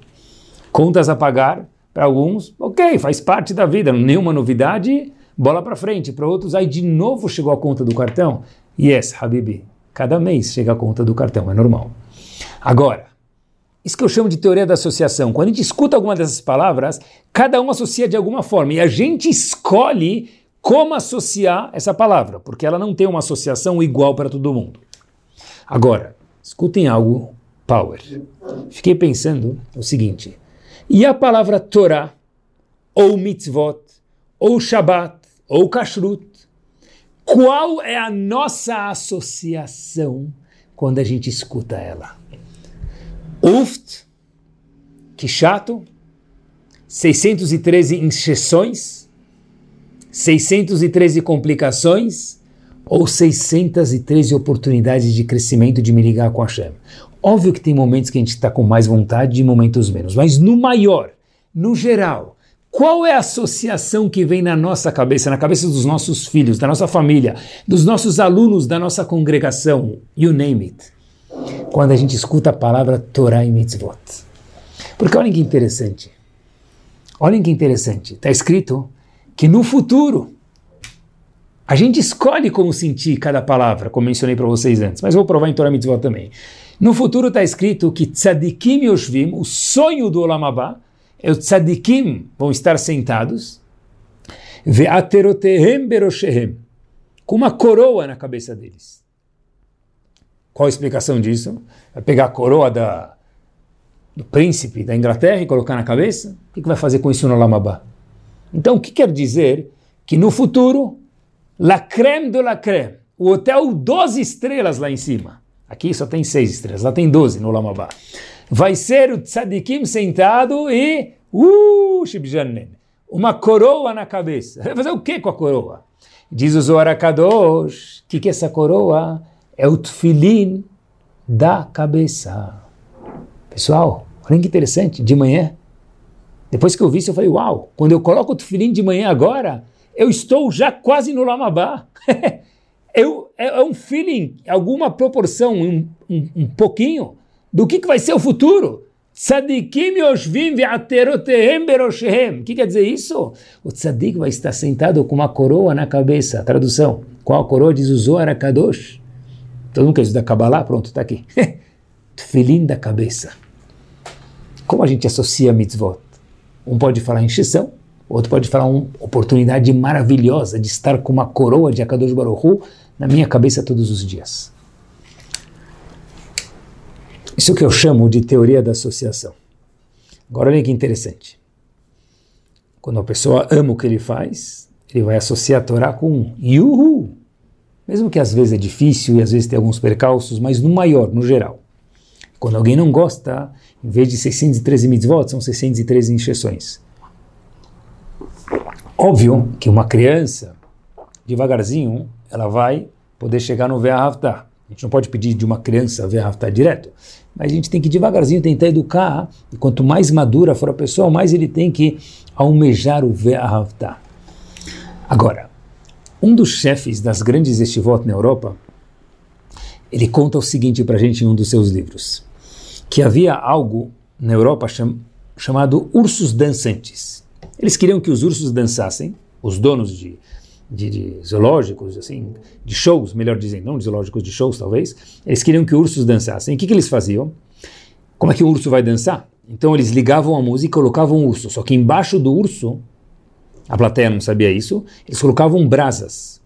Contas a pagar. Para alguns, ok, faz parte da vida, nenhuma novidade, bola para frente. Para outros, aí de novo chegou a conta do cartão. Yes, Habibi, cada mês chega a conta do cartão, é normal. Agora, isso que eu chamo de teoria da associação. Quando a gente escuta alguma dessas palavras, cada um associa de alguma forma e a gente escolhe como associar essa palavra, porque ela não tem uma associação igual para todo mundo. Agora, escutem algo, power. Fiquei pensando o seguinte: e a palavra Torá, ou mitzvot, ou Shabbat, ou Kashrut, qual é a nossa associação quando a gente escuta ela? Uft, que chato, 613 injeções, 613 complicações ou 613 oportunidades de crescimento de me ligar com a Hashem. Óbvio que tem momentos que a gente está com mais vontade e momentos menos, mas no maior, no geral, qual é a associação que vem na nossa cabeça, na cabeça dos nossos filhos, da nossa família, dos nossos alunos, da nossa congregação, you name it? Quando a gente escuta a palavra Torah e Mitzvot. Porque olhem que interessante. Olhem que interessante. Está escrito que no futuro a gente escolhe como sentir cada palavra, como mencionei para vocês antes, mas vou provar em Torah Mitzvot também. No futuro está escrito que Tzadikim Yoshvim, o sonho do Olam Abba, é o Tzadikim vão estar sentados, com uma coroa na cabeça deles. Qual a explicação disso? Vai pegar a coroa da, do príncipe da Inglaterra e colocar na cabeça? O que, que vai fazer com isso no Lamabá? Então, o que quer dizer? Que no futuro, la creme de la creme, o hotel 12 estrelas lá em cima, aqui só tem 6 estrelas, lá tem 12 no Lamabá, vai ser o tzadikim sentado e, uh, uma coroa na cabeça. Vai fazer o que com a coroa? Diz o Zohar o que, que é essa coroa? É o tefilim da cabeça. Pessoal, olha que interessante, de manhã, depois que eu vi isso, eu falei, uau, quando eu coloco o tefilim de manhã agora, eu estou já quase no Lamabá. eu, é, é, um feeling, alguma proporção, um, um, um pouquinho, do que, que vai ser o futuro. Tzadikim yoshvim ve'aterotehem beroshehem. O que quer dizer isso? O tzadik vai estar sentado com uma coroa na cabeça. Tradução. Qual coroa diz o Zohar Kadosh? Todo mundo quer estudar Kabbalah? Pronto, está aqui. Tefilim da cabeça. Como a gente associa mitzvot? Um pode falar encheção, outro pode falar uma oportunidade maravilhosa de estar com uma coroa de Akadosh Baruch Hu na minha cabeça todos os dias. Isso que eu chamo de teoria da associação. Agora olha que interessante. Quando a pessoa ama o que ele faz, ele vai associar a Torá com Yuhu, mesmo que às vezes é difícil e às vezes tem alguns percalços, mas no maior, no geral. Quando alguém não gosta, em vez de 613 mitzvot, são 613 injeções. Óbvio que uma criança, devagarzinho, ela vai poder chegar no Ve'ahavtah. A gente não pode pedir de uma criança Ve'ahavtah direto, mas a gente tem que devagarzinho tentar educar, e quanto mais madura for a pessoa, mais ele tem que almejar o Ve'ahavtah. Agora, um dos chefes das grandes estivot na Europa, ele conta o seguinte para a gente em um dos seus livros, que havia algo na Europa cham chamado ursos dançantes. Eles queriam que os ursos dançassem, os donos de, de, de, zoológicos, assim, de shows, melhor dizendo, não de zoológicos, de shows talvez, eles queriam que ursos dançassem. O que, que eles faziam? Como é que o urso vai dançar? Então eles ligavam a música e colocavam um urso, só que embaixo do urso a plateia não sabia isso, eles colocavam brasas.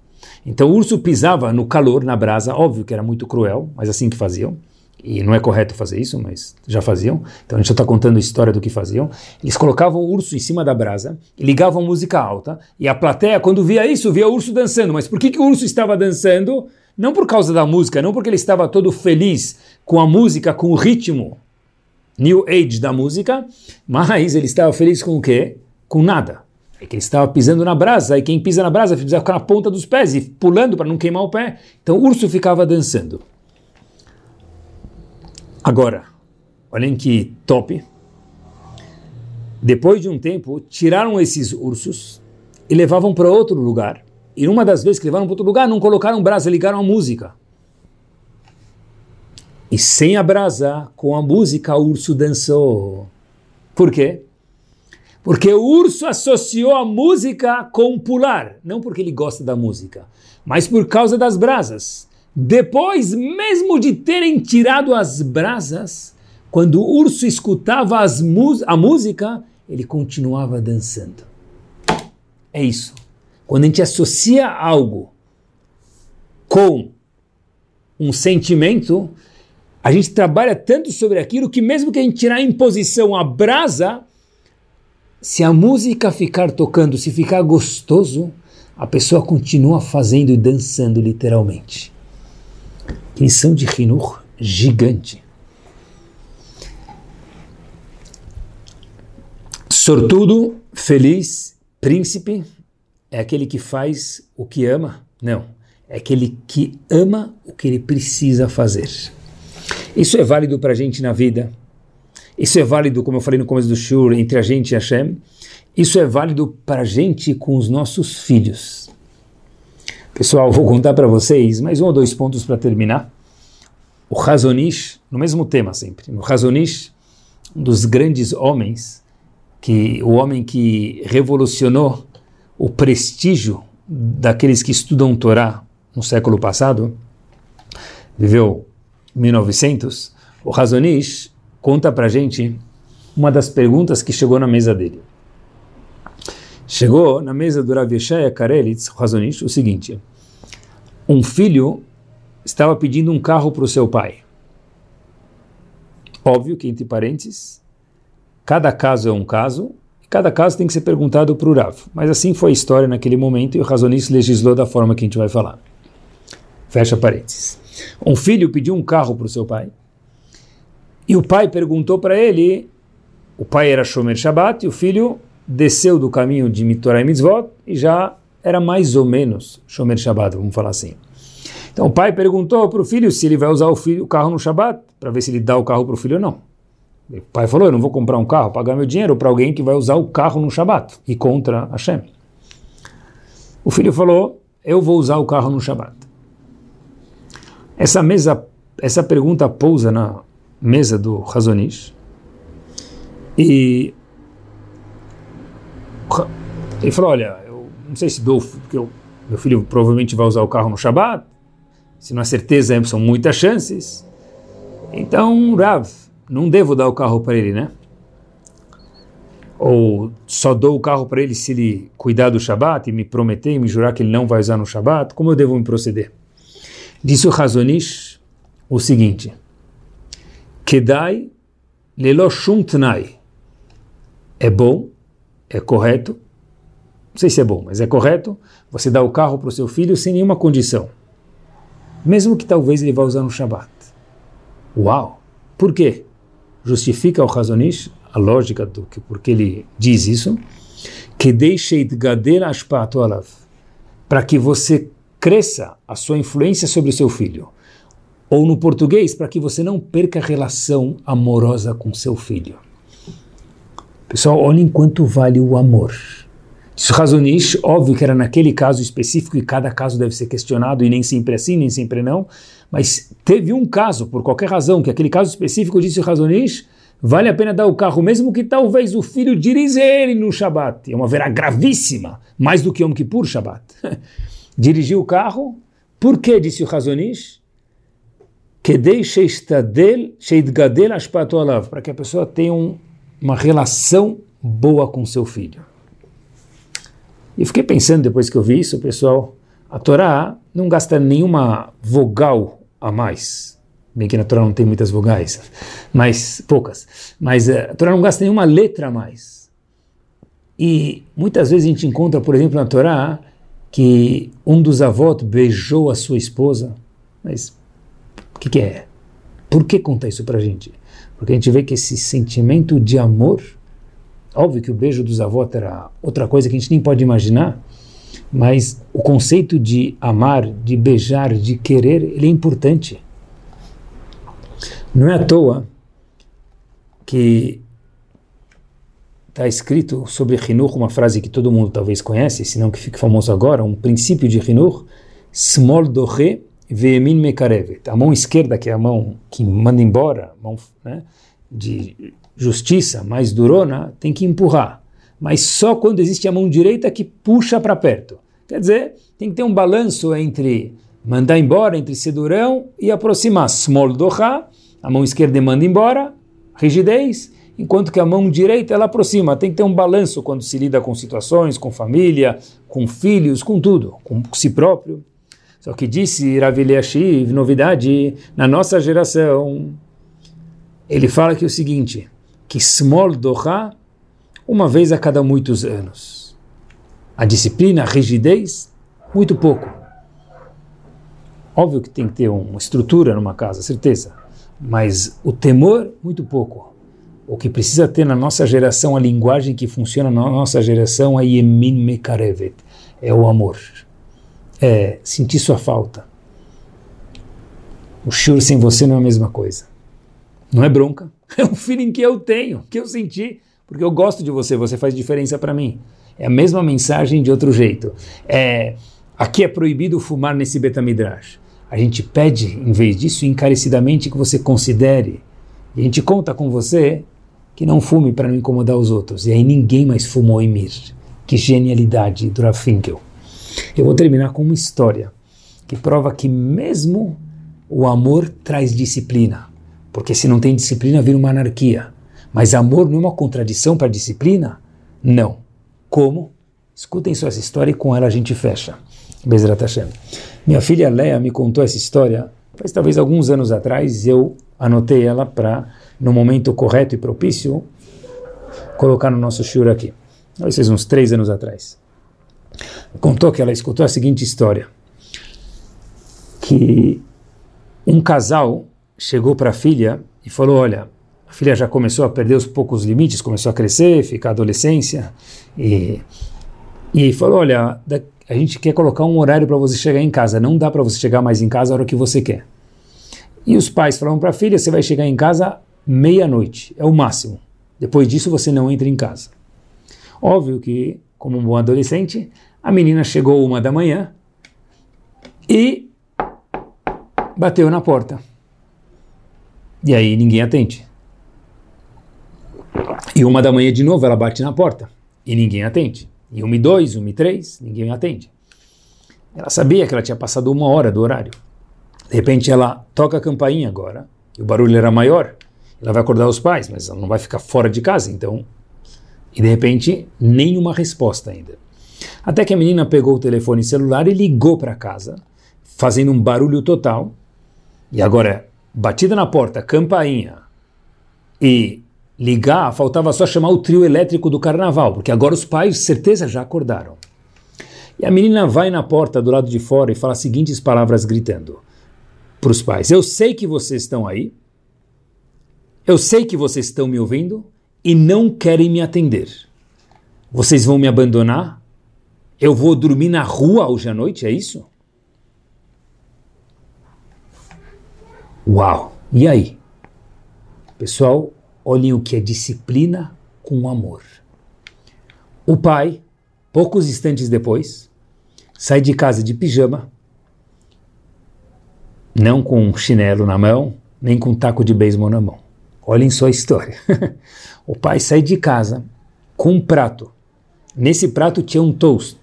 Então o urso pisava no calor, na brasa, óbvio que era muito cruel, mas assim que faziam. E não é correto fazer isso, mas já faziam. Então a gente já está contando a história do que faziam. Eles colocavam o urso em cima da brasa, ligavam música alta, e a plateia, quando via isso, via o urso dançando. Mas por que, que o urso estava dançando? Não por causa da música, não porque ele estava todo feliz com a música, com o ritmo New Age da música, mas ele estava feliz com o quê? Com nada É que ele estava pisando na brasa, e quem pisa na brasa precisa ficar na ponta dos pés e pulando para não queimar o pé. Então o urso ficava dançando. Agora, olhem que top. Depois de um tempo, tiraram esses ursos e levavam para outro lugar. E numa das vezes que levaram para outro lugar, não colocaram brasa, ligaram a música. E sem a brasa, com a música, o urso dançou. Por quê? Porque o urso associou a música com pular, não porque ele gosta da música, mas por causa das brasas. Depois, mesmo de terem tirado as brasas, quando o urso escutava a música, ele continuava dançando. É isso. Quando a gente associa algo com um sentimento, a gente trabalha tanto sobre aquilo que mesmo que a gente tirar em posição a brasa, se a música ficar tocando, se ficar gostoso, a pessoa continua fazendo e dançando literalmente. Que lição de Hinur gigante. Sortudo, feliz, príncipe, é aquele que faz o que ama? Não. É aquele que ama o que ele precisa fazer. Isso é válido para a gente na vida isso é válido, como eu falei no começo do Shur, entre a gente e Hashem. Isso é válido para a gente com os nossos filhos. Pessoal, vou contar para vocês mais um ou dois pontos para terminar. O Razonish, no mesmo tema sempre. O Razonish, um dos grandes homens, que o homem que revolucionou o prestígio daqueles que estudam Torá no século passado, viveu 1900. O Razonish conta para gente uma das perguntas que chegou na mesa dele. Chegou na mesa do Rav Yeshaya Karelitz, Razonish, o seguinte: um filho estava pedindo um carro para o seu pai. Óbvio que, entre parênteses, cada caso é um caso, e cada caso tem que ser perguntado para o Rav. Mas assim foi a história naquele momento e o Razonish legislou da forma que a gente vai falar. Fecha parênteses. Um filho pediu um carro para o seu pai e o pai perguntou para ele, o pai era Shomer Shabbat, e o filho desceu do caminho de Mitorah e Mitzvot e já era mais ou menos Shomer Shabbat, vamos falar assim. Então o pai perguntou para o filho se ele vai usar o, filho, o carro no Shabbat, para ver se ele dá o carro para o filho ou não. O pai falou, eu não vou comprar um carro, pagar meu dinheiro para alguém que vai usar o carro no Shabbat, e contra Hashem. O filho falou, eu vou usar o carro no Shabbat. Essa mesa, essa pergunta pousa na mesa do Razonish e ele falou, olha, eu não sei se dou, porque eu, meu filho provavelmente vai usar o carro no Shabat, se não é certeza, são muitas chances. Então, Rav, não devo dar o carro para ele, né? Ou só dou o carro para ele se ele cuidar do Shabat e me prometer e me jurar que ele não vai usar no Shabat? Como eu devo me proceder? Disse o Razonish o seguinte: Kedai lelo shum É bom, é correto, não sei se é bom, mas é correto você dar o carro para o seu filho sem nenhuma condição. Mesmo que talvez ele vá usar no Shabat. Uau! Por quê? Justifica o Razonish, a lógica do que porque ele diz isso, que deixe para que você cresça a sua influência sobre o seu filho ou no português, para que você não perca a relação amorosa com seu filho. Pessoal, olhem quanto vale o amor. Isso Razonish, óbvio que era naquele caso específico e cada caso deve ser questionado e nem sempre assim, nem sempre não, mas teve um caso, por qualquer razão, que aquele caso específico disse Razonish, vale a pena dar o carro, mesmo que talvez o filho dirija ele no Shabat. É uma verá gravíssima, mais do que Yom Kippur Shabat. Dirigiu o carro, por que, disse o Razonish? Para que a pessoa tenha um, uma relação boa com seu filho. E fiquei pensando depois que eu vi isso, pessoal, a Torá não gasta nenhuma vogal a mais. Bem que na Torá não tem muitas vogais, mas poucas. Mas eh, a Torá não gasta nenhuma letra a mais. E muitas vezes a gente encontra, por exemplo, na Torá, que um dos avós beijou a sua esposa. Mas o que, que é? Por que conta isso para a gente? Porque a gente vê que esse sentimento de amor Óbvio que o beijo dos avós era outra coisa que a gente nem pode imaginar, mas o conceito de amar, de beijar, de querer, ele é importante. Não é à toa que está escrito sobre Hinur, uma frase que todo mundo talvez conhece, se não que fique famoso agora, um princípio de Hinur, Smol dohe veemin mekarevet. A mão esquerda, que é a mão que manda embora, mão né, de justiça, mais durona, tem que empurrar. Mas só quando existe a mão direita que puxa para perto. Quer dizer, tem que ter um balanço entre mandar embora, entre ser durão e aproximar. Smol doha, a mão esquerda manda embora, rigidez, enquanto que a mão direita ela aproxima. Tem que ter um balanço quando se lida com situações, com família, com filhos, com tudo, com si próprio. Só que disse Rav Eliashiv, novidade, na nossa geração, ele fala que é o seguinte, que doha, uma vez a cada muitos anos. A disciplina, a rigidez, muito pouco. Óbvio que tem que ter uma estrutura numa casa, certeza. Mas o temor, muito pouco. O que precisa ter na nossa geração, a linguagem que funciona na nossa geração é Yemin Mekarevet, é o amor. É sentir sua falta. O choro sem você não é a mesma coisa. Não é bronca, é um feeling que eu tenho, que eu senti, porque eu gosto de você, você faz diferença para mim. É a mesma mensagem de outro jeito. É, aqui é proibido fumar nesse Betamidrash. A gente pede, em vez disso, encarecidamente que você considere. E a gente conta com você que não fume para não incomodar os outros. E aí ninguém mais fumou em Mir. Que genialidade do Rafinkel. Eu vou terminar com uma história que prova que mesmo o amor traz disciplina. Porque se não tem disciplina, vira uma anarquia. Mas amor não é uma contradição para disciplina? Não. Como? Escutem só essa história e com ela a gente fecha. Bezerra Hashem. Minha filha Leia me contou essa história faz talvez alguns anos atrás. Eu anotei ela para no momento correto e propício, colocar no nosso shiur aqui. Talvez uns três anos atrás. Contou que ela escutou a seguinte história, que um casal chegou para a filha e falou, olha, a filha já começou a perder os poucos limites, começou a crescer, ficar adolescência, e, e falou, olha, a gente quer colocar um horário para você chegar em casa, não dá para você chegar mais em casa a hora que você quer. E os pais falaram para a filha, você vai chegar em casa meia-noite, é o máximo. Depois disso você não entra em casa. Óbvio que, como um bom adolescente, a menina chegou uma da manhã e bateu na porta. E aí ninguém atende. E uma da manhã de novo ela bate na porta e ninguém atende. E uma e dois, uma e três, ninguém atende. Ela sabia que ela tinha passado uma hora do horário. De repente ela toca a campainha agora, e o barulho era maior. Ela vai acordar os pais, mas ela não vai ficar fora de casa, então. E de repente, nenhuma resposta ainda. Até que a menina pegou o telefone celular e ligou para casa, fazendo um barulho total. E agora, batida na porta, campainha e ligar, faltava só chamar o trio elétrico do carnaval, porque agora os pais, certeza, já acordaram. E a menina vai na porta do lado de fora e fala as seguintes palavras gritando para os pais: Eu sei que vocês estão aí, eu sei que vocês estão me ouvindo e não querem me atender. Vocês vão me abandonar? Eu vou dormir na rua hoje à noite, é isso? Uau! E aí? Pessoal, olhem o que é disciplina com amor. O pai, poucos instantes depois, sai de casa de pijama, não com um chinelo na mão, nem com um taco de beisebol na mão. Olhem só a história. o pai sai de casa com um prato. Nesse prato tinha um toast,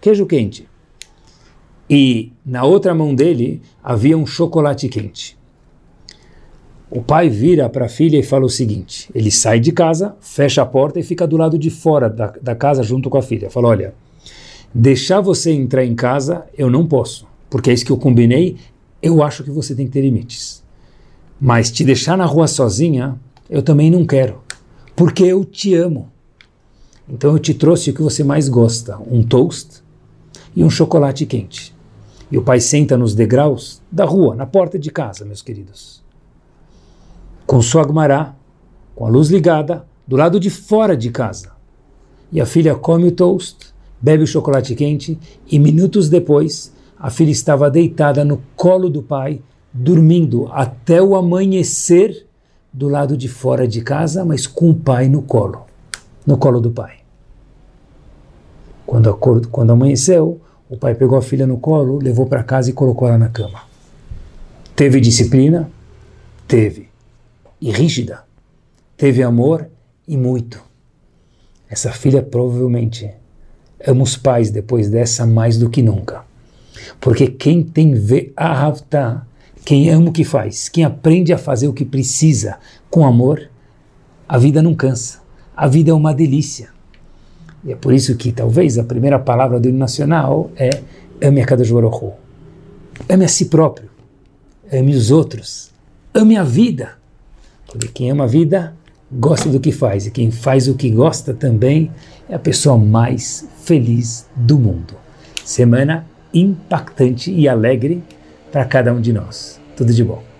queijo quente. E na outra mão dele havia um chocolate quente. O pai vira para a filha e fala o seguinte: ele sai de casa, fecha a porta e fica do lado de fora da, da casa junto com a filha. Fala: Olha, deixar você entrar em casa eu não posso, porque é isso que eu combinei. Eu acho que você tem que ter limites. Mas te deixar na rua sozinha, eu também não quero, porque eu te amo. Então eu te trouxe o que você mais gosta: um toast e um chocolate quente. E o pai senta nos degraus da rua, na porta de casa, meus queridos. Com sua agmará, com a luz ligada, do lado de fora de casa. e a filha come o toast, bebe o chocolate quente e minutos depois a filha estava deitada no colo do pai, dormindo até o amanhecer do lado de fora de casa, mas com o pai no colo, no colo do pai. Quando, acordo, quando amanheceu, o pai pegou a filha no colo, levou para casa e colocou ela na cama. Teve disciplina? Teve. E rígida. Teve amor e muito. Essa filha provavelmente ama os pais depois dessa mais do que nunca. Porque quem tem ve'ahavta, quem ama o que faz, quem aprende a fazer o que precisa com amor, a vida não cansa. A vida é uma delícia. E é por isso que talvez a primeira palavra do hino nacional é ame a Kadosh Baruch Ame a si próprio. Ame os outros. Ame a vida. Porque quem ama a vida gosta do que faz. E quem faz o que gosta também é a pessoa mais feliz do mundo. Semana impactante e alegre para cada um de nós. Tudo de bom.